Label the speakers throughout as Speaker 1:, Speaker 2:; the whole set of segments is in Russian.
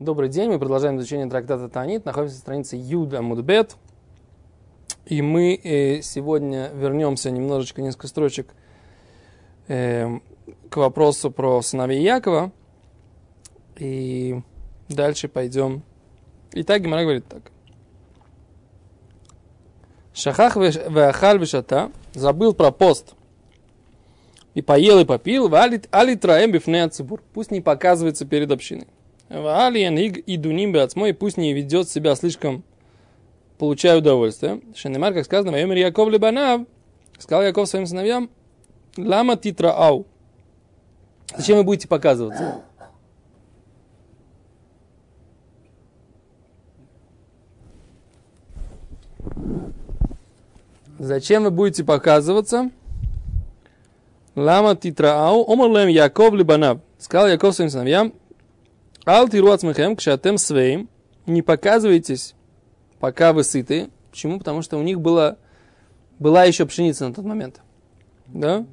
Speaker 1: Добрый день, мы продолжаем изучение трактата Танит, находимся на странице Юда Мудбет. И мы э, сегодня вернемся немножечко, несколько строчек э, к вопросу про сыновей Якова. И дальше пойдем. Итак, Гимара говорит так. Шахах веахаль вешата забыл про пост. И поел и попил, али траем бифне Пусть не показывается перед общиной. Алиен и дуним бацмой, пусть не ведет себя слишком, получая удовольствие. Шенемар, как сказано, Вайомер Яков Лебанав, сказал Яков своим сыновьям, Лама титра ау. Зачем вы будете показываться? Зачем вы будете показываться? Лама титраау, омарлем Яков Либанав. Сказал Яков своим сыновьям, Ал тируацмехем, кшатем свеем, не показывайтесь, пока вы сыты. Почему? Потому что у них было, была еще пшеница на тот момент. Да?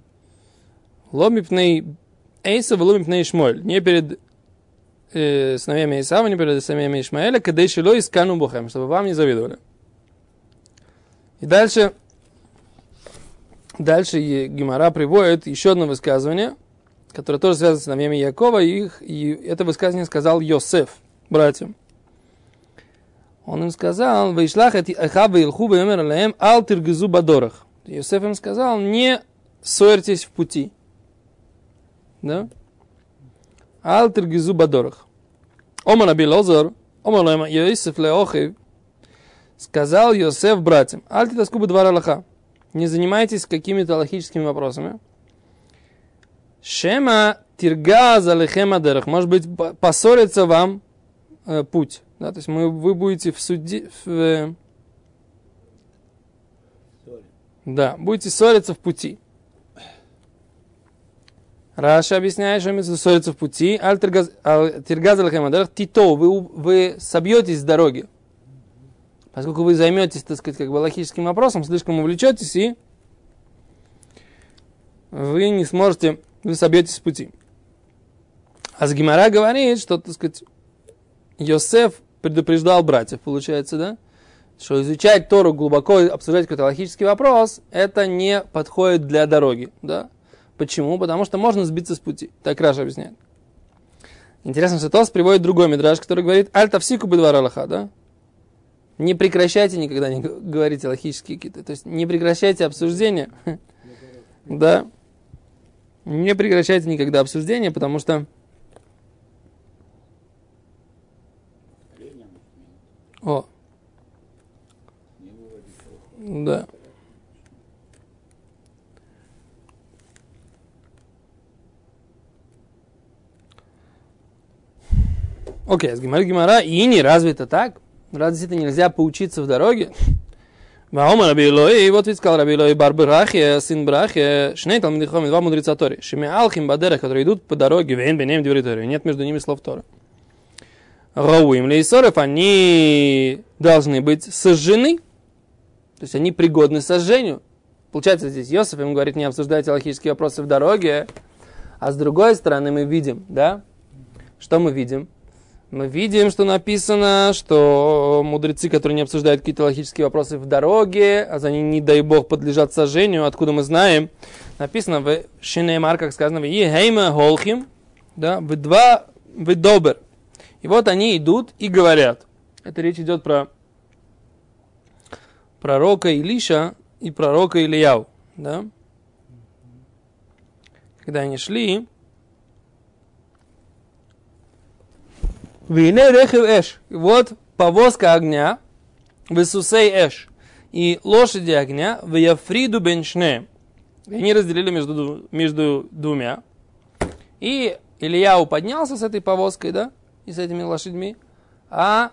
Speaker 1: Ломипней Эйса, ломипней Шмоль. Не перед э, сыновьями Исава, не перед сыновьями Ишмаэля, когда еще ло искану бухем, чтобы вам не завидовали. И дальше, дальше Гимара приводит еще одно высказывание – которое тоже связано с сыновьями Якова, и, их, и это высказывание сказал Йосеф, братьям. Он им сказал, «Вейшлах эти ахава илху вейомер алаем ал тиргизу бадорах». Йосеф им сказал, не ссорьтесь в пути. Да? Ал тиргизу бадорах. Омар Аби Лозар, Омар Лема Йосеф Леохев, сказал Йосеф братьям, аль титаску бы два Аллаха. Не занимайтесь какими-то логическими вопросами. Шема тиргаз алехема дерах. Может быть, поссорится вам э, путь. Да, то есть мы, вы будете в суде... В, э, да, будете ссориться в пути. Раша объясняет, что имеется ссориться в пути. Аль тиргаз алехема дерах. Тито, вы, вы собьетесь с дороги. Поскольку вы займетесь, так сказать, как бы логическим вопросом, слишком увлечетесь и вы не сможете вы собьетесь с пути. А с Гимара говорит, что, так сказать, Йосеф предупреждал братьев, получается, да? Что изучать Тору глубоко, обсуждать какой-то логический вопрос, это не подходит для дороги, да? Почему? Потому что можно сбиться с пути. Так Раша объясняет. Интересно, что Тос приводит другой мидраж, который говорит «Аль-тавсику бедвар Аллаха», да? Не прекращайте никогда не говорить логические какие-то. То есть не прекращайте обсуждение. Да. Не прекращайте никогда обсуждение, потому что... О. Да. Окей, okay, с Гимара и не разве это так? Разве это нельзя поучиться в дороге? Ваомар Раби Илой, и вот ведь сказал Раби Илой, Бар Брахе, сын Брахе, Шней Талмиды Хомин, два мудреца Тори, Шими Алхим Бадерах, которые идут по дороге, Вейн Бенем Диври Тори, нет между ними слов Тора. Рауим Лейсоров, они должны быть сожжены, то есть они пригодны сожжению. Получается, здесь Йосиф им говорит, не обсуждайте логические вопросы в дороге, а с другой стороны мы видим, да, что мы видим? Мы видим, что написано, что мудрецы, которые не обсуждают какие-то логические вопросы в дороге, а за ними, не дай бог, подлежат сожжению, откуда мы знаем, написано в Шинеймар, как сказано, в Ехейма Холхим, да, в два, в Добер. И вот они идут и говорят. Это речь идет про пророка Илиша и пророка Ильяу, да. Когда они шли, Вине рехев эш. Вот повозка огня, высусей эш. И лошади огня, в яфриду беншне. Они разделили между, между двумя. И Ильяу поднялся с этой повозкой, да, и с этими лошадьми, а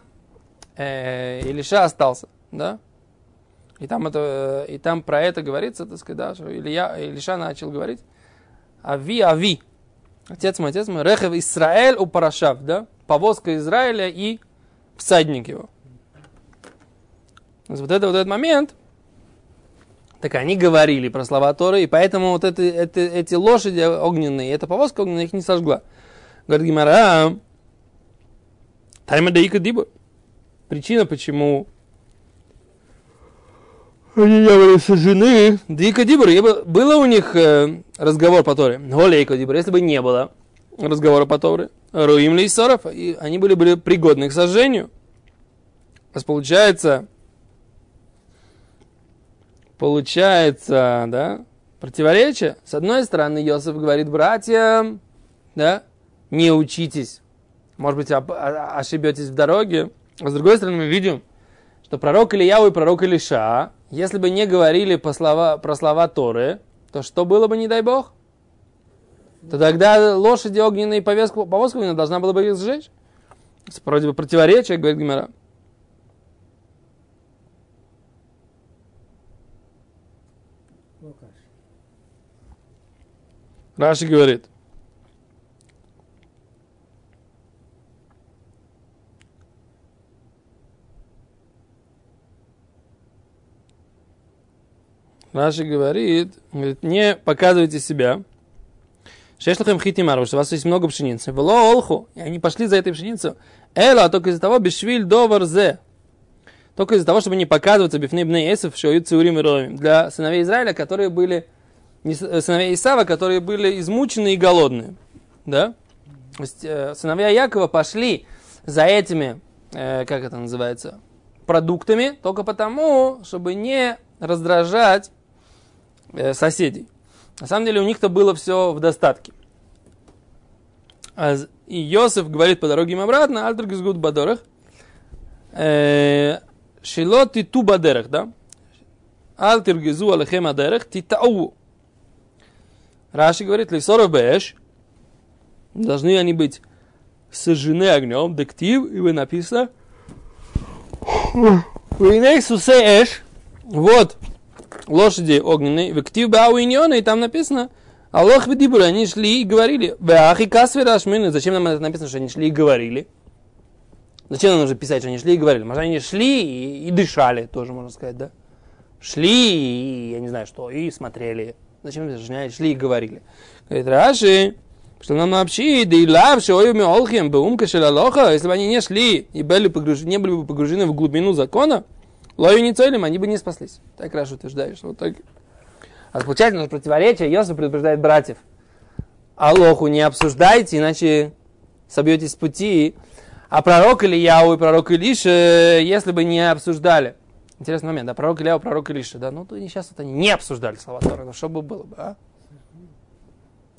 Speaker 1: э, Илиша остался, да. И там, это, и там про это говорится, так сказать, да, что Илья, Илиша начал говорить, ави, ави, отец мой, отец мой, рехев Исраэль у Парашав, да, повозка Израиля и всадник его. Вот это вот этот момент, так они говорили про слова Торы, и поэтому вот это, это, эти лошади огненные, эта повозка огненная их не сожгла. Говорит Гимара, Тайма Даика Диба. Причина, почему они не были сожжены. Дика Дибр, было у них э, разговор по Торе. Голейка Дибр, если бы не было разговора по Торе. Руим Лейсоров, и они были, были пригодны к сожжению. Есть получается, получается, да, противоречие. С одной стороны, Йосиф говорит братьям, да, не учитесь. Может быть, ошибетесь в дороге. А с другой стороны, мы видим, что пророк Ильяу и пророк Илиша, если бы не говорили по слова, про слова Торы, то что было бы, не дай бог? То тогда лошади огненные повозку, повозку должна была бы их сжечь. Вроде бы противоречие, говорит Гимара. Раши говорит. Раши говорит, говорит, не показывайте себя. Шешлахем хитимару, что у вас есть много пшеницы. Вело олху, и они пошли за этой пшеницей. Эла, только из-за того, бешвиль довар зе. Только из-за того, чтобы не показываться бифней бней эсов, ют циурим и Для сыновей Израиля, которые были Э, сыновья Исава, которые были измучены и голодные. Да? То есть, э, сыновья Якова пошли за этими, э, как это называется, продуктами, только потому, чтобы не раздражать соседей. На самом деле у них-то было все в достатке. А и Йосиф говорит по дороге им обратно, Альтер Гизгуд Бадорах, э, Шилот и ту бадерах, да? Альтер Гизу Алехем Адерах, Титау. Раши говорит, лисоров бэш, должны они быть сожжены огнем, дектив, и вы написано, Виней сусе эш, вот лошади огненные, вектив бауиньона, и там написано, Аллах Бедибур, они шли и говорили. Беахи касвера ашмины. Зачем нам это написано, что они шли и говорили? Зачем нам нужно писать, что они шли и говорили? Может, они шли и, и дышали, тоже можно сказать, да? Шли и, я не знаю что, и смотрели. Зачем объяснять? Шли и говорили. Говорит, Раши, что нам вообще, да и лавши, ой, мы олхим, беумка шелалоха, если бы они не шли и были погружены, не были бы погружены в глубину закона, лою не целим, они бы не спаслись. Так Раши утверждает, что вот так. А получается, на противоречие, Йосиф предупреждает братьев. Алоху не обсуждайте, иначе собьетесь с пути. А пророк Ильяу и пророк Илиша, если бы не обсуждали, Интересный момент, да, пророк Илья, пророк Илиша, да, ну, то сейчас вот они не обсуждали слова Тора, ну, что бы было бы, а?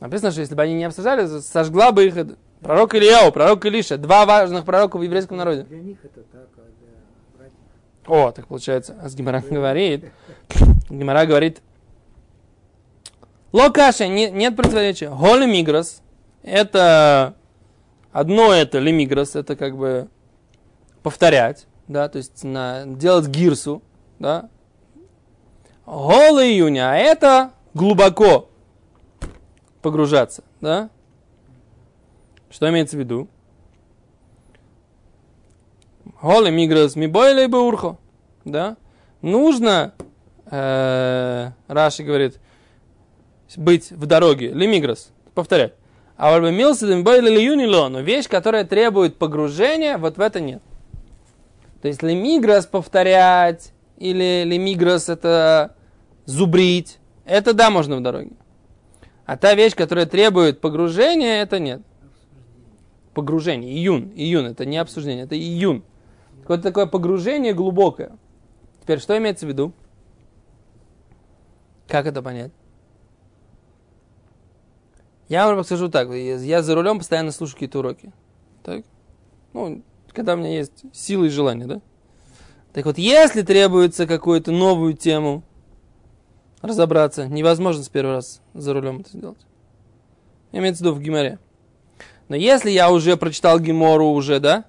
Speaker 1: Написано, что если бы они не обсуждали, сожгла бы их пророк Ильяу, пророк Илиша, два важных пророка в еврейском народе.
Speaker 2: Для них это так.
Speaker 1: О, так получается, а с Гимара говорит, Гимара говорит, Локаша, не, нет противоречия. Голи мигрос, это одно это лимигрос, это как бы повторять да, то есть на, делать гирсу, да. Гол июня, а это глубоко погружаться, да. Что имеется в виду? Голы мигрос ми бойли бы урхо, да. Нужно, э, Раши говорит, быть в дороге, лимигрос, повторять. А вот бы мился, бойли ли юнило, но вещь, которая требует погружения, вот в это нет. То есть лемигрос повторять, или лемигрос это зубрить, это да, можно в дороге. А та вещь, которая требует погружения, это нет. Погружение, июн, июн, это не обсуждение, это июн. Какое-то такое погружение глубокое. Теперь, что имеется в виду? Как это понять? Я вам скажу так, я за рулем постоянно слушаю какие-то уроки. Так? Ну, когда у меня есть силы и желание, да? Так вот, если требуется какую-то новую тему разобраться, невозможно с первого раз за рулем это сделать. Имеется в виду в Гимаре. Но если я уже прочитал Гимору уже, да,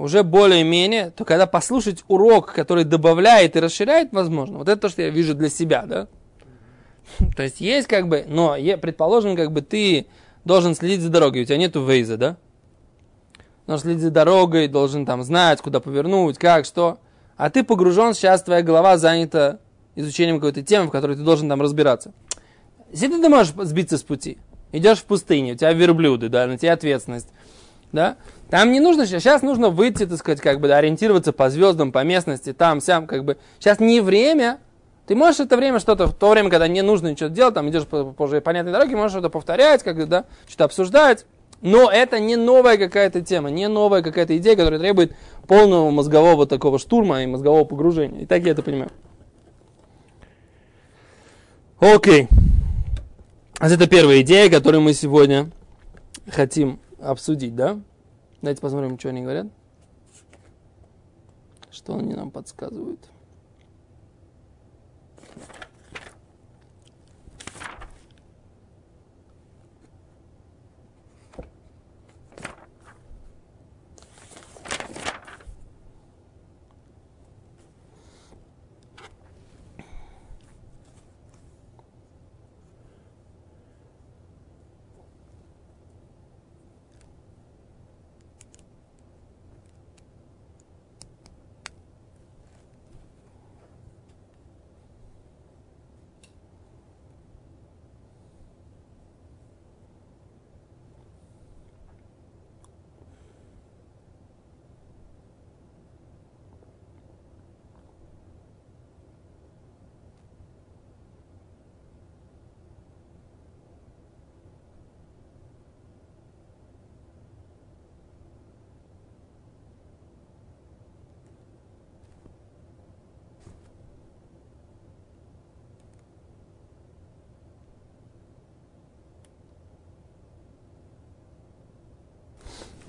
Speaker 1: уже более-менее, то когда послушать урок, который добавляет и расширяет, возможно. Вот это то, что я вижу для себя, да. То есть есть как бы, но предположим, как бы ты должен следить за дорогой, у тебя нету вейза, да? должен следить за дорогой, должен там знать, куда повернуть, как, что. А ты погружен, сейчас твоя голова занята изучением какой-то темы, в которой ты должен там разбираться. Если ты можешь сбиться с пути, идешь в пустыне, у тебя верблюды, да, на тебя ответственность. Да? Там не нужно, сейчас нужно выйти, так сказать, как бы ориентироваться по звездам, по местности, там, сям, как бы. Сейчас не время. Ты можешь это время что-то, в то время, когда не нужно ничего делать, там идешь по, по уже понятной дороге, можешь что-то повторять, как бы, да, что-то обсуждать. Но это не новая какая-то тема, не новая какая-то идея, которая требует полного мозгового такого штурма и мозгового погружения. И так я это понимаю. Окей. А это первая идея, которую мы сегодня хотим обсудить, да? Давайте посмотрим, что они говорят. Что они нам подсказывают.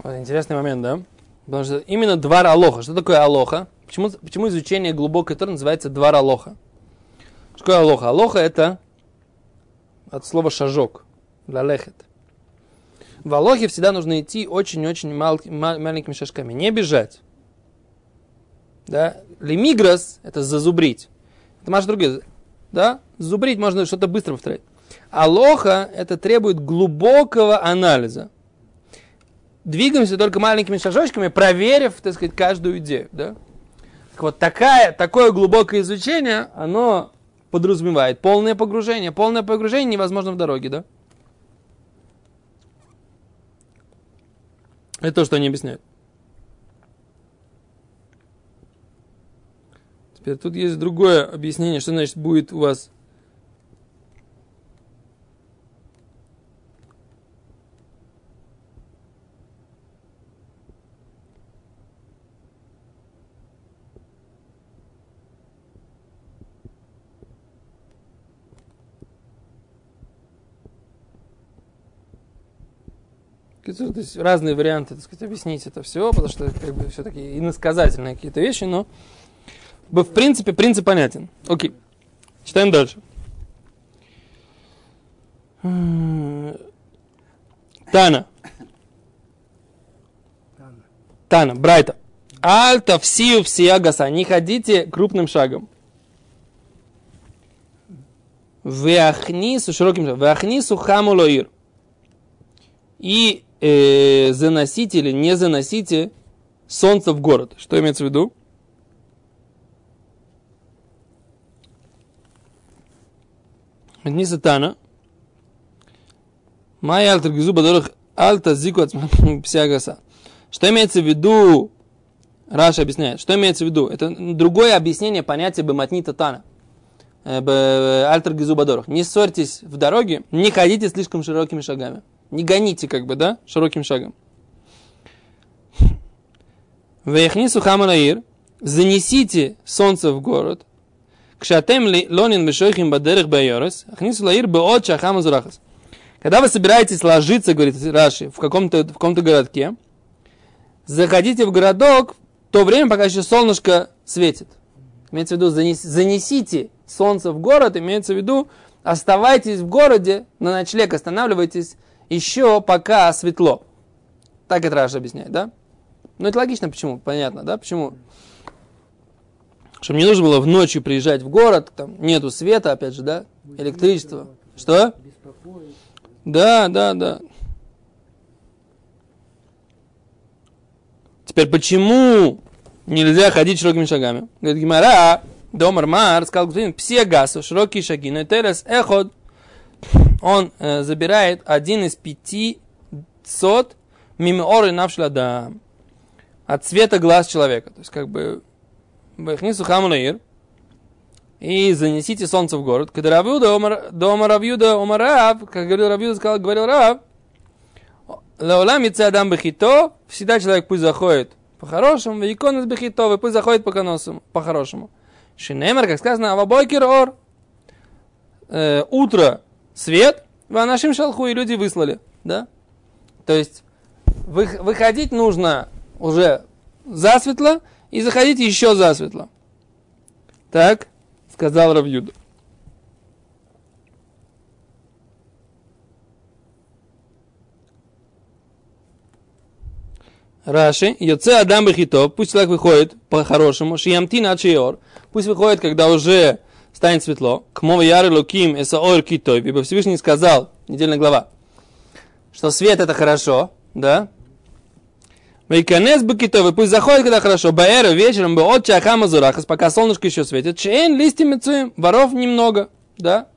Speaker 1: Вот интересный момент, да? Потому что именно двор Алоха. Что такое Алоха? Почему, почему изучение глубокой Торы называется двор Алоха? Что такое Алоха? Алоха это от слова шажок, лалехет. В Алохе всегда нужно идти очень-очень мал, мал, маленькими шажками, не бежать. Да? Лемигрос – это зазубрить. Это маш другие. Да? Зубрить можно что-то быстро повторять. Алоха – это требует глубокого анализа двигаемся только маленькими шажочками, проверив, так сказать, каждую идею. Да? Так вот, такая, такое глубокое изучение, оно подразумевает полное погружение. Полное погружение невозможно в дороге, да? Это то, что они объясняют. Теперь тут есть другое объяснение, что значит будет у вас То есть разные варианты, так сказать, объяснить это все, потому что как бы все-таки иносказательные какие-то вещи, но в принципе принцип понятен. Окей. Читаем дальше. Тана. Тана, Брайта. Альта всию всиагаса. Не ходите крупным шагом. Веахнису широким шагом. Веахнису хамулоир. И э, заносите или не заносите солнце в город. Что имеется в виду? Тана. Майя альтер гизу бадорах альта зику псиагаса. Что имеется в виду? Раша объясняет. Что имеется в виду? Это другое объяснение понятия бематнита тана. Э, альтер гизу бадорах. Не ссорьтесь в дороге, не ходите слишком широкими шагами. Не гоните, как бы, да, широким шагом. Вехнису хаманаир, занесите солнце в город. Кшатем лонин бешойхим бадерых байорес, ахнису лаир беот шахам зурахас. Когда вы собираетесь ложиться, говорит Раши, в каком-то в каком-то городке, заходите в городок в то время, пока еще солнышко светит. Имеется в виду, занесите солнце в город, имеется в виду, оставайтесь в городе, на ночлег останавливайтесь еще пока светло. Так это Раша объясняет, да? Ну, это логично, почему? Понятно, да? Почему? Чтобы не нужно было в ночью приезжать в город, там нету света, опять же, да? Электричества. Что? Да, да, да. Теперь, почему нельзя ходить широкими шагами? Говорит Гимара, Домар Мар, сказал господин, все гасу, широкие шаги, но терес эход, он э, забирает один из пятисот Мимо оры навшла да от цвета глаз человека. То есть, как бы, Бахнису хамлаир, и занесите солнце в город. Когда Равюда, дома Равюда, Омарав, как говорил Равюда, сказал, говорил Рав, Лаулам адам бахито, всегда человек пусть заходит по-хорошему, икон из бахито, пусть заходит по-хорошему. Шинемер, как сказано, авабойкер ор, э, утро свет, нашим шалху, и люди выслали, да? То есть, вы, выходить нужно уже засветло, и заходить еще засветло. Так, сказал Равьюда. Раши, יצא אדם בכי טוב, пусть человек выходит по-хорошему, שימתין עד שיאור, пусть выходит, когда уже станет светло, כמו וירא אלוקים את האור כי טוב, ибо Всевышний сказал, недельная глава, что свет это хорошо, да, וייכנס בכי טוב, пусть заходит, когда хорошо. בערב вечером בעוד שהחמה זורחת, пока солнышко еще светит. שאין ליסטים מצויים, воров немного, да?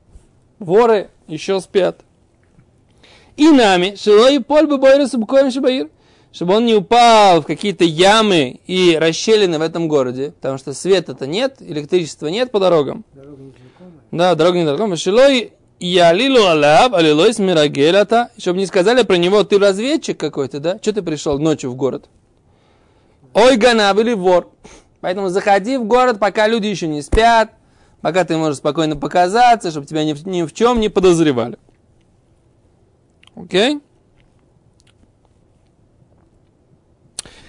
Speaker 1: Воры еще спят. И нами, шилой поль бы бойры субкоем шибаир, чтобы он не упал в какие-то ямы и расщелины в этом городе, потому что света-то нет, электричества нет по дорогам.
Speaker 2: Дорога.
Speaker 1: Да, дорога незнакомая. Шилой и алилу алаб, алилой смирагелята, чтобы не сказали про него, ты разведчик какой-то, да? Что ты пришел ночью в город? Ой, ганаб или вор. Поэтому заходи в город, пока люди еще не спят, пока ты можешь спокойно показаться, чтобы тебя ни ни в чем не подозревали. Окей?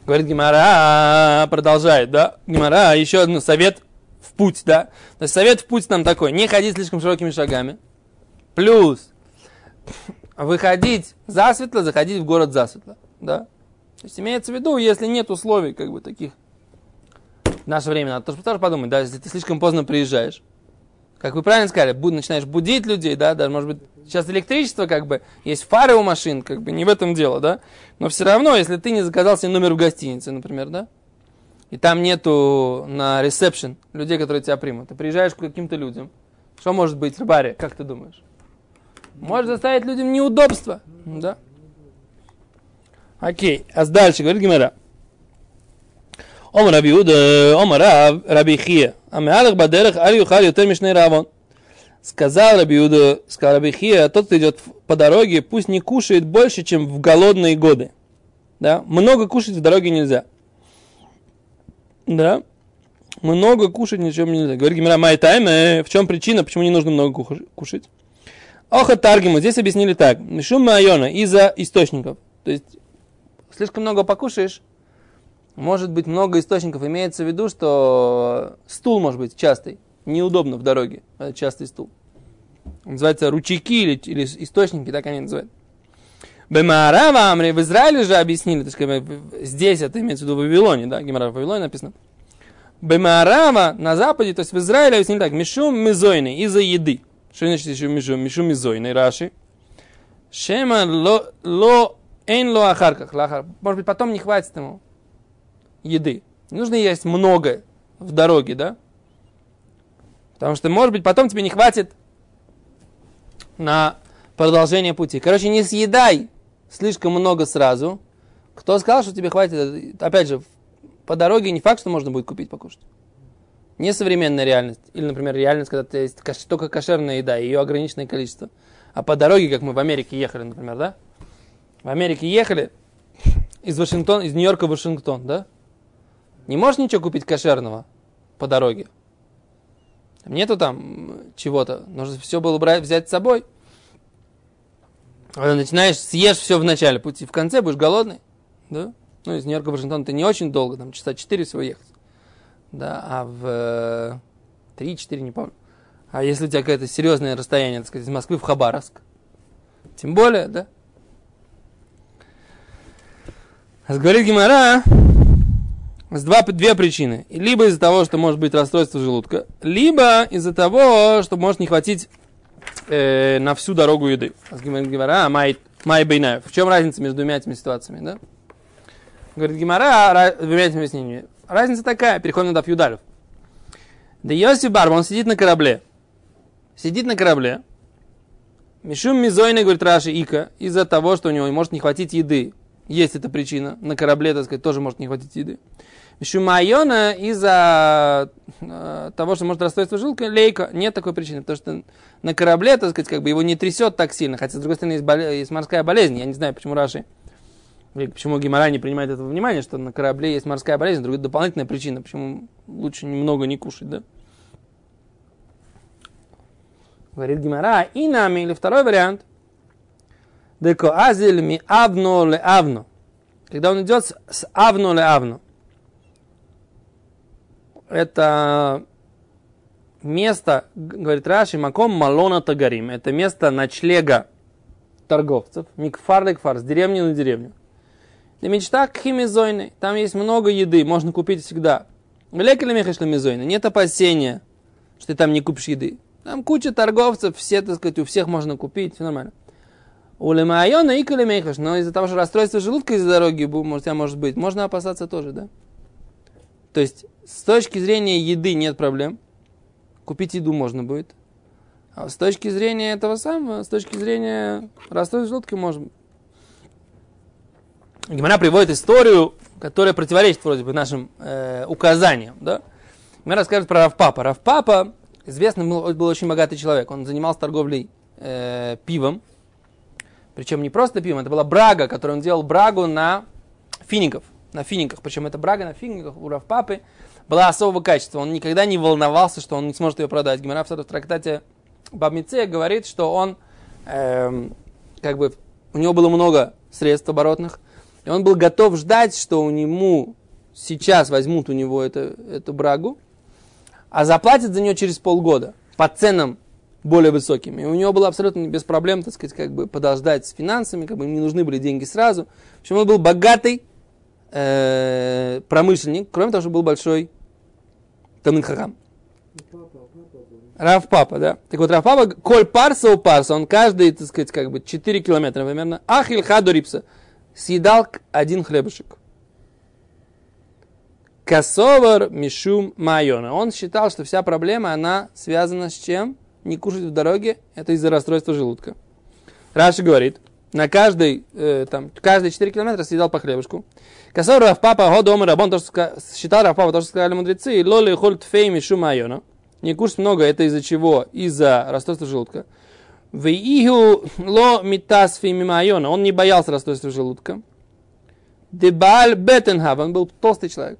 Speaker 1: Говорит Гимара, продолжает, да? Гимара, еще один совет в путь, да? То есть совет в путь там такой, не ходить слишком широкими шагами. Плюс выходить засветло, заходить в город засветло. Да? То есть имеется в виду, если нет условий как бы таких в наше время, надо тоже, тоже подумать, да, если ты слишком поздно приезжаешь, как вы правильно сказали, буд, начинаешь будить людей, да, даже, может быть, сейчас электричество, как бы, есть фары у машин, как бы, не в этом дело, да, но все равно, если ты не заказал себе номер в гостинице, например, да, и там нету на ресепшн людей, которые тебя примут, ты приезжаешь к каким-то людям, что может быть в баре, как ты думаешь? Может заставить людям неудобства. Да? Окей. А дальше говорит Гимера. Омар Раби Уда, Омар Раби Хия. А меалах бадерах аль юхал ютер мишней равон. Сказал Раби Уда, сказал Раби Хия, тот, кто идет по дороге, пусть не кушает больше, чем в голодные годы. Да? Много кушать в дороге нельзя. Да? Много кушать ничем нельзя. Говорит Гимера, май тайм, в чем причина, почему не нужно много кушать? Оха Таргиму, здесь объяснили так. Шум Майона из-за источников. То есть, слишком много покушаешь, может быть много источников. Имеется в виду, что стул может быть частый. Неудобно в дороге. Это частый стул. Называется ручейки или, или источники, так они называют. Бемарава Амри, в Израиле же объяснили, то есть, здесь это имеется в виду в Вавилоне, да, Гемара в Вавилоне написано. Бемарава на западе, то есть в Израиле объяснили так, мишум мизойны, из-за еды. Что значит еще мишу, мишу мизойный Раши? Шема ло, ло эн ло ахарках. Может быть, потом не хватит ему еды. Не нужно есть много в дороге, да? Потому что, может быть, потом тебе не хватит на продолжение пути. Короче, не съедай слишком много сразу. Кто сказал, что тебе хватит? Опять же, по дороге не факт, что можно будет купить покушать. Не современная реальность. Или, например, реальность, когда ты есть только кошерная еда, ее ограниченное количество. А по дороге, как мы в Америке ехали, например, да? В Америке ехали из Вашингтона, из Нью-Йорка в Вашингтон, да? Не можешь ничего купить кошерного по дороге. Нету там чего-то. Нужно все было брать, взять с собой. А начинаешь, съешь все в начале пути, в конце будешь голодный. Да? Ну, из Нью-Йорка в Вашингтон ты не очень долго, там часа 4 всего ехать да, а в 3-4, не помню. А если у тебя какое-то серьезное расстояние, так сказать, из Москвы в Хабаровск, тем более, да? Говорит Гимара, с два, две причины. Либо из-за того, что может быть расстройство желудка, либо из-за того, что может не хватить э, на всю дорогу еды. Говорит Гимара, май, май бейнаев. В чем разница между двумя этими ситуациями, да? Говорит Гимара, двумя этими объяснениями. Разница такая, переходим на Юдалев. Да Йосиф Барба, он сидит на корабле. Сидит на корабле. Мишум Мизойна, говорит Раши Ика, из-за того, что у него может не хватить еды есть эта причина. На корабле, так сказать, тоже может не хватить еды. Шумайона из-за э, того, что может расстройство желудка, лейка, нет такой причины, потому что на корабле, так сказать, как бы его не трясет так сильно, хотя, с другой стороны, есть, боле- есть морская болезнь, я не знаю, почему Раши, почему Гимара не принимает этого внимания, что на корабле есть морская болезнь, другая дополнительная причина, почему лучше немного не кушать, да? Говорит Гимара, и нами, или второй вариант, деко азель ми авно ле авно, когда он идет с авно ле авно, это место, говорит Раши, маком малона тагарим. Это место ночлега торговцев. Микфар лекфар, с деревни на деревню. Для мечта химизойны. Там есть много еды, можно купить всегда. Лекали мехашлемизойны. Нет опасения, что ты там не купишь еды. Там куча торговцев, все, так сказать, у всех можно купить, все нормально. У лемайона и калемейхаш, но из-за того, что расстройство желудка из-за дороги, может, может быть, можно опасаться тоже, да? То есть, с точки зрения еды нет проблем. Купить еду можно будет. А с точки зрения этого самого, с точки зрения расстройства желудка можно. Гимара приводит историю, которая противоречит вроде бы нашим э, указаниям. Да? Гимара расскажет про Равпапа. Равпапа, известный был, был очень богатый человек. Он занимался торговлей э, пивом. Причем не просто пивом, это была брага, которую он делал брагу на фиников. На финиках. Причем эта брага на финиках у Равпапы была особого качества. Он никогда не волновался, что он не сможет ее продать. Гимара в трактате Бабмице говорит, что он, эм, как бы, у него было много средств оборотных, и он был готов ждать, что у него сейчас возьмут у него это, эту брагу, а заплатят за нее через полгода по ценам более высокими. И у него было абсолютно без проблем, так сказать, как бы подождать с финансами, как бы ему не нужны были деньги сразу. В общем, он был богатый э, промышленник, кроме того, что был большой Талмит Рав Папа, да. Так вот, Рав Папа, коль парса у парса, он каждый, так сказать, как бы 4 километра примерно, ахиль хаду рипса, съедал один хлебушек. Косовар мишум майона. Он считал, что вся проблема, она связана с чем? Не кушать в дороге, это из-за расстройства желудка. Раши говорит, на каждый, э, там, каждые 4 километра съедал по хлебушку. Рав Папа, го дома рабон, то, что считал Рав Папа, то, что сказали мудрецы, лоли хольт фей мишум майона. Не кушать много, это из-за чего? Из-за расстройства желудка. В игу ло митас мимайона. Он не боялся расстройства желудка. Дебаль бетенхав. Он был толстый человек.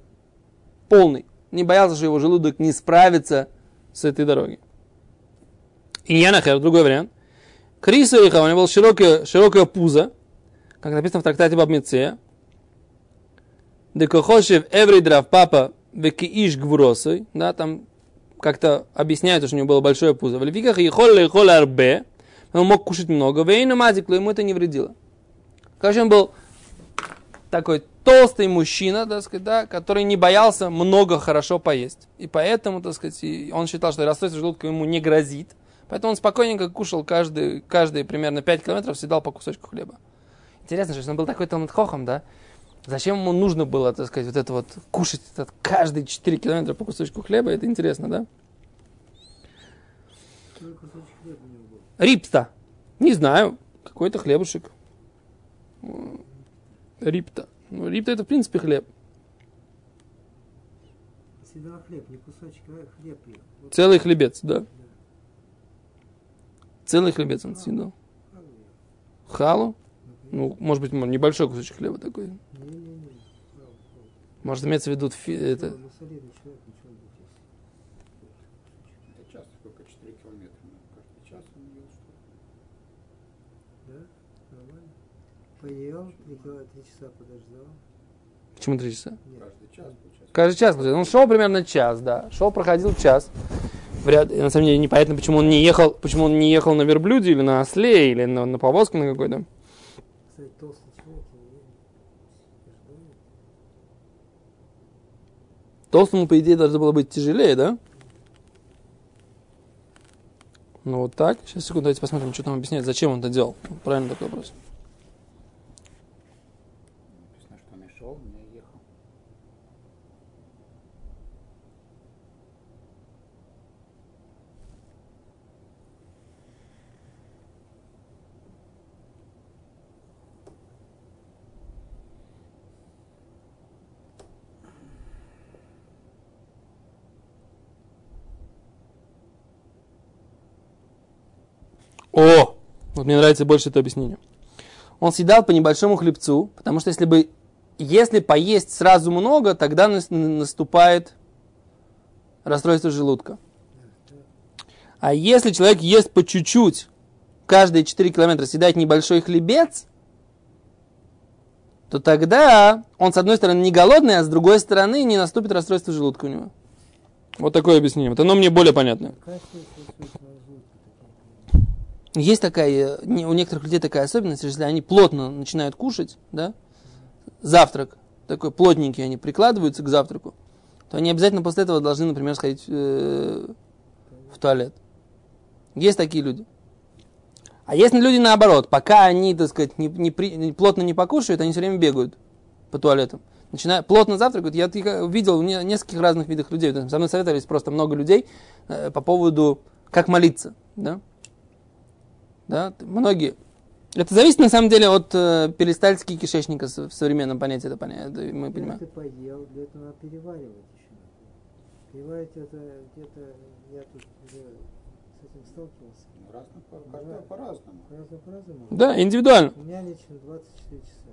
Speaker 1: Полный. Не боялся, что его желудок не справится с этой дороги. И Янахер, другой вариант. Крису у него было широкое, широкое пузо, как написано в трактате Бабмице. Декохошев эври драв папа векииш гвуросой. Да, там как-то объясняют, что у него было большое пузо. В лификах и холли холли арбе. Он мог кушать много. Вейна мазиклу, ему это не вредило. Короче, он был такой толстый мужчина, так сказать, да, который не боялся много хорошо поесть. И поэтому, так сказать, он считал, что расстройство желудка ему не грозит. Поэтому он спокойненько кушал каждый, каждые примерно 5 километров, съедал по кусочку хлеба. Интересно, что он был такой талмитхохом, да? Зачем ему нужно было, так сказать, вот это вот кушать этот каждые 4 километра по кусочку хлеба? Это интересно, да? Рипта. Не знаю. Какой-то хлебушек. Рипта. Ну, рипта это в принципе хлеб.
Speaker 2: Всегда хлеб, не кусочек, а хлеб. Вот
Speaker 1: Целый хлебец, да. Целый хлебец он съедал.
Speaker 2: Халу?
Speaker 1: Ну, может быть, небольшой кусочек хлеба такой. Может, имеется в виду фи- это,
Speaker 2: солидный человек, ничего не будет есть.
Speaker 3: Это часто сколько? 4 километра. Каждый час он ел что
Speaker 2: Да? Нормально? Поел, Николай три часа подождал.
Speaker 1: Почему три часа?
Speaker 2: Нет.
Speaker 3: Каждый час получается.
Speaker 1: Каждый час. получается. Он шел примерно час, да. Шел, проходил час. Вряд, на самом деле непонятно, почему он не ехал, почему он не ехал на верблюде или на осле или на, на повозке на какой-то.
Speaker 2: И не ел.
Speaker 1: Толстому, по идее, должно было быть тяжелее, да? Ну вот так. Сейчас, секунду, давайте посмотрим, что там объясняет, зачем он это делал. Правильно такой вопрос.
Speaker 3: Написано, что он и шел, не ехал.
Speaker 1: О! Вот мне нравится больше это объяснение. Он съедал по небольшому хлебцу, потому что если бы если поесть сразу много, тогда нас- наступает расстройство желудка. А если человек ест по чуть-чуть, каждые 4 километра съедает небольшой хлебец, то тогда он, с одной стороны, не голодный, а с другой стороны, не наступит расстройство желудка у него. Вот такое объяснение. Вот оно мне более понятно. Есть такая, э, у некоторых людей такая особенность, если они плотно начинают кушать, да, завтрак, такой плотненький они прикладываются к завтраку, то они обязательно после этого должны, например, сходить э, в туалет. Есть такие люди. А есть люди наоборот, пока они, так сказать, не, не при- не- плотно не покушают, они все время бегают по туалетам. Начиная, плотно завтракают. Я видел в не- нескольких разных видах людей. Со мной советовались просто много людей э, по поводу, как молиться. Да? Да? т- Многие. Это зависит на самом деле от э, перистальтики кишечника с- в современном понятии. Это, поня- это мы понимаем.
Speaker 2: Ты поел, для этого надо переваривать еще. Переваривать это где-то, я тут уже с этим сталкивался.
Speaker 3: Ну, разно, по- каждого по-разному.
Speaker 2: По-разному, по-разному.
Speaker 1: Да, индивидуально.
Speaker 2: У меня лично 24 часа.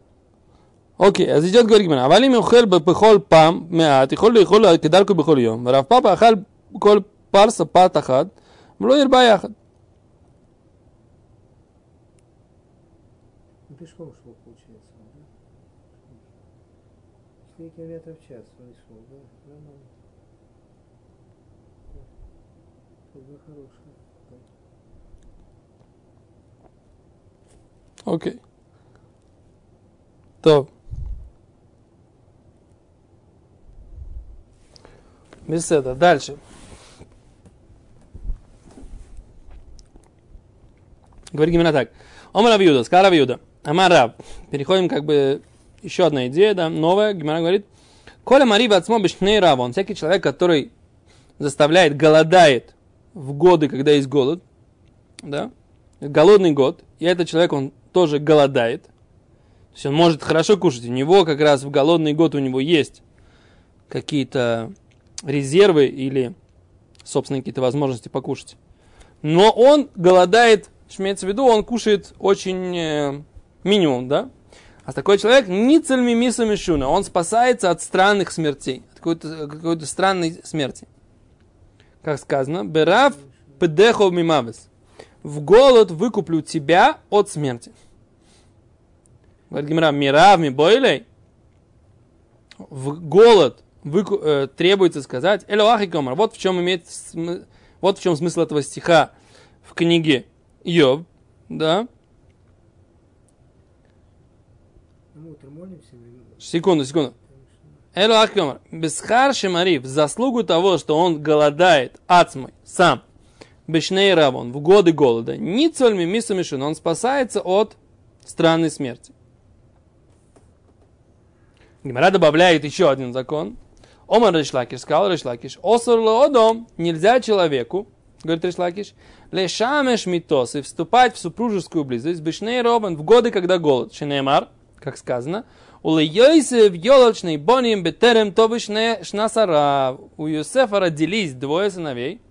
Speaker 1: אוקיי, אז идет говорит גמרא, אבל אם אוכל בכל פעם מעט, יכול לאכול כדרכו בכל יום, ורב פאפה אכל כל פרסה פת אחת, ולא ירבה יחד.
Speaker 2: пешком шел, получается, он, да? 4 километра в час он шел, да? Нормально. Да. Ходьба хорошая. Да.
Speaker 1: אוקיי. טוב. בסדר, дальше. Говорит именно так. Омар Равиуда, сказал Равиуда. Амар Рав. Переходим как бы еще одна идея, да, новая. Гимара говорит. Коля Марива от бешней Рав. Он всякий человек, который заставляет, голодает в годы, когда есть голод, да, голодный год, и этот человек, он тоже голодает, то есть он может хорошо кушать, у него как раз в голодный год у него есть какие-то резервы или, собственно, какие-то возможности покушать. Но он голодает, имеется в виду, он кушает очень э, минимум, да? А такой человек ни цельми миса мишуна, он спасается от странных смертей, от какой-то, какой-то странной смерти. Как сказано, берав педехов мимавес. В голод выкуплю тебя от смерти. Говорит Гимара, мирав ми бойлей. В голод выку- э, требуется сказать, элоахи комар. Вот в чем имеет, см- вот в чем смысл этого стиха в книге Йов, да?
Speaker 2: Ну, мы утром молимся,
Speaker 1: Секунду, секунду. Элу Ахкомар, Бесхар Шемарив, заслугу того, что он голодает, ацмой, сам, Бешней Равон, в годы голода, ни цольми мису мишун, он спасается от странной смерти. Гимара добавляет еще один закон. Омар Решлакиш сказал Решлакиш, Осур лоодом, нельзя человеку, говорит Решлакиш, лешамеш митос, и вступать в супружескую близость, бешней робан, в годы, когда голод. Шенемар, как сказано, у Йосеф елочный боним бетерем тобышне шнасара. У Йосефа родились двое сыновей,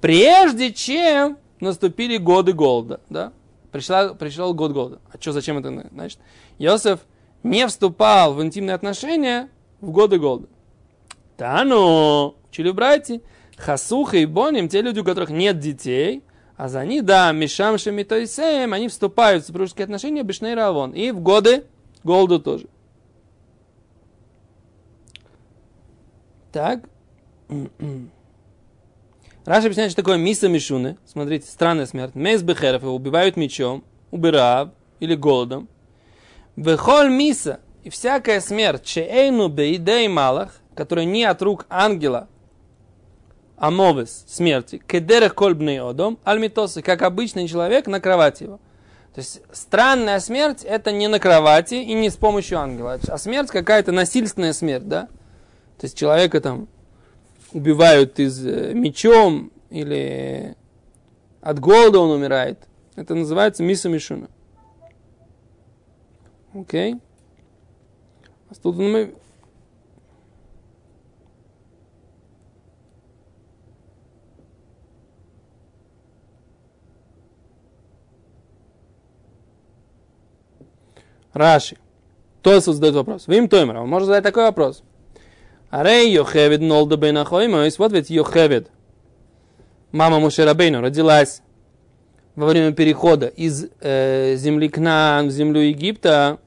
Speaker 1: прежде чем наступили годы голода. Да? Пришла, пришел год голода. А что, зачем это значит? Йосеф не вступал в интимные отношения в годы голода. Да ну, учили братья, Хасуха и Боним, те люди, у которых нет детей, а за них, да, Мишам Шемитойсеем, они вступают в супружеские отношения Бешней Равон. И в годы голода тоже. Так. Раша объясняет, что такое миса мишуны. Смотрите, странная смерть. Мес бехеров, его убивают мечом, убирав или голодом. Вехоль миса и всякая смерть, чеэйну бейдей малах, которая не от рук ангела, а мовес смерти, кедерех кольбный одом, альмитосы, как обычный человек на кровати его. То есть странная смерть это не на кровати и не с помощью ангела, а смерть какая-то насильственная смерть, да? То есть человека там убивают из э, мечом или от голода он умирает. Это называется миса мишуна. Окей. А тут мы... Раши. Тосфот задает вопрос. Вы им Тоймер, он может задать такой вопрос. Арей Йохевед Нолда Бейнахоймойс. Вот ведь Йохевед, мама Мушерабейну, родилась во время перехода из э, земли Кнаан в землю Египта.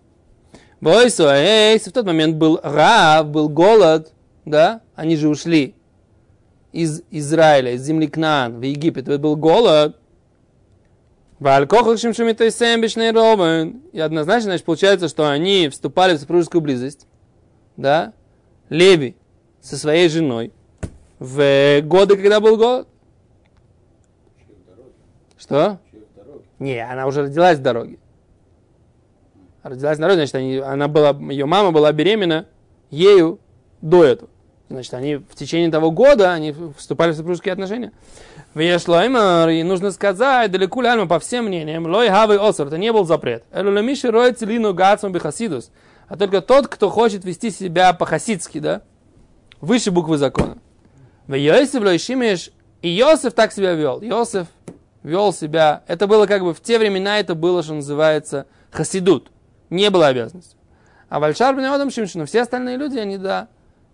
Speaker 1: Бойсу, в тот момент был рав, был голод, да, они же ушли из Израиля, из земли Кнаан в Египет, был голод. И однозначно, значит, получается, что они вступали в супружескую близость, да, Леви со своей женой в годы, когда был
Speaker 3: дороге.
Speaker 1: Что? Не, она уже родилась в дороге. Родилась в дороге, значит, они, она была, ее мама была беременна ею до этого. Значит, они в течение того года они вступали в супружеские отношения. Вешлоймар, и нужно сказать, далеко альма по всем мнениям, лой хавы осор, это не был запрет. Элулемиши роет целину гацму бихасидус. А только тот, кто хочет вести себя по-хасидски, да, выше буквы закона. В Йосиф лойшимеш, и Йосиф так себя вел. Йосиф вел себя, это было как бы в те времена, это было, что называется, хасидут. Не было обязанности. А Вальшар Бенеодам Шимшину, все остальные люди, они, да,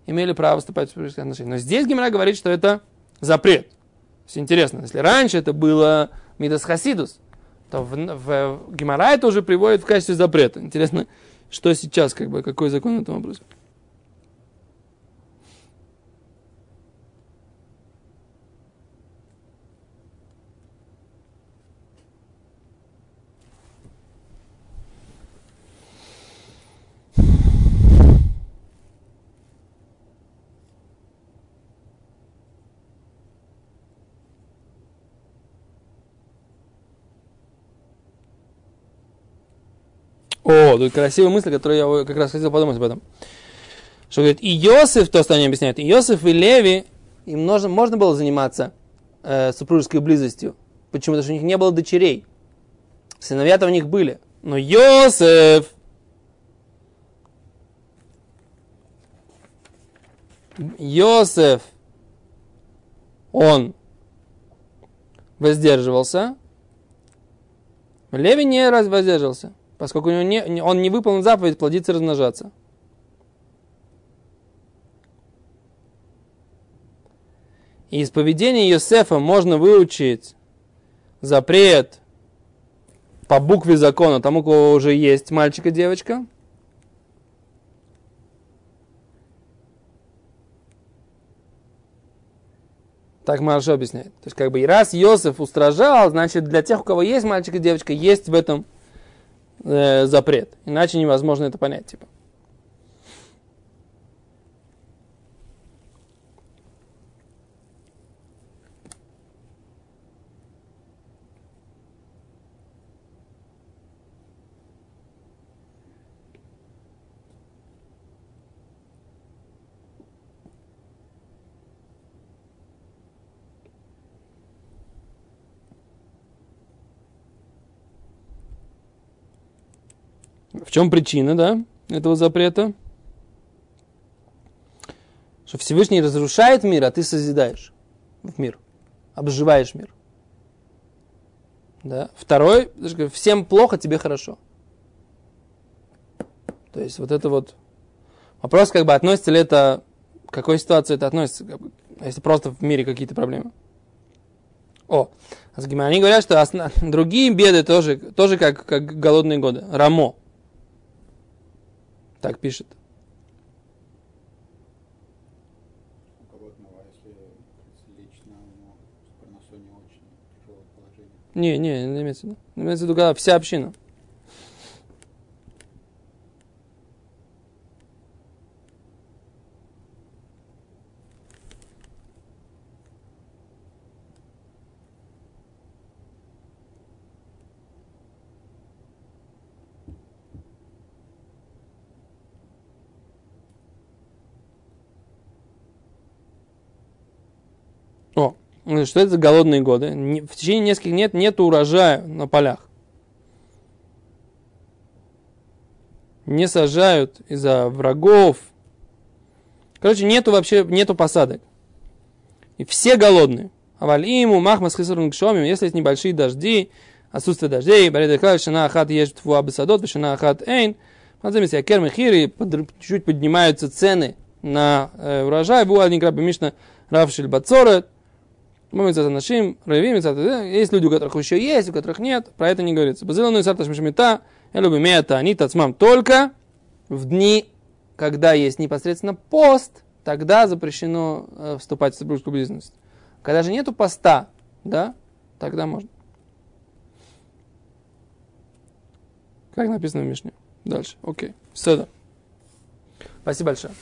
Speaker 1: имели право вступать в супружеские отношения. Но здесь Гимара говорит, что это запрет. Все интересно, если раньше это было Мидас Хасидус, то в, в, в Гимара это уже приводит в качестве запрета. Интересно, что сейчас, как бы, какой закон в этом вопросе. О, тут красивая мысль, которую я как раз хотел подумать об этом. Что говорит, и Иосиф, то, что они объясняют, Иосиф и Леви, им можно, можно было заниматься э, супружеской близостью. Почему? Потому что у них не было дочерей. Сыновья-то у них были. Но Иосиф, Иосиф, он воздерживался, Леви не раз воздерживался поскольку у него не, он не выполнил заповедь плодиться и размножаться. И из поведения Йосефа можно выучить запрет по букве закона тому, у кого уже есть мальчик и девочка. Так Маршо объясняет. То есть, как бы, и раз Йосеф устражал, значит, для тех, у кого есть мальчик и девочка, есть в этом э, запрет. Иначе невозможно это понять. Типа. В чем причина, да, этого запрета? Что Всевышний разрушает мир, а ты созидаешь в мир, обживаешь мир. Да. Второй, всем плохо, тебе хорошо. То есть вот это вот вопрос, как бы относится ли это, к какой ситуации это относится, как бы, если просто в мире какие-то проблемы. О, они говорят, что другие беды тоже, тоже как, как голодные годы. Рамо. Так пишет.
Speaker 3: У голодного, если лично ему с парносой не очень тяжелое положение.
Speaker 1: Не, не, не имеется в виду. Имеется в виду, когда вся община. О, ну, что это за голодные годы? В течение нескольких лет нет урожая на полях. Не сажают из-за врагов. Короче, нету вообще, нету посадок. И все голодные. Авалиму, махмас хисарун кшомим, если есть небольшие дожди, отсутствие дождей, бареда клав, шана ахат ешь твуа бесадот, шана ахат эйн, Маземис якер мехири, чуть-чуть поднимаются цены на э, урожай, бу один краб мишна равшиль бацорет, Мамица нашим, ревим, есть люди, у которых еще есть, у которых нет, про это не говорится. Базилану и сарташ мишмита, люблю мета, они тацмам только в дни, когда есть непосредственно пост, тогда запрещено э, вступать в супружескую близость. Когда же нету поста, да, тогда можно. Как написано в Мишне. Дальше. Окей. Все. Спасибо большое.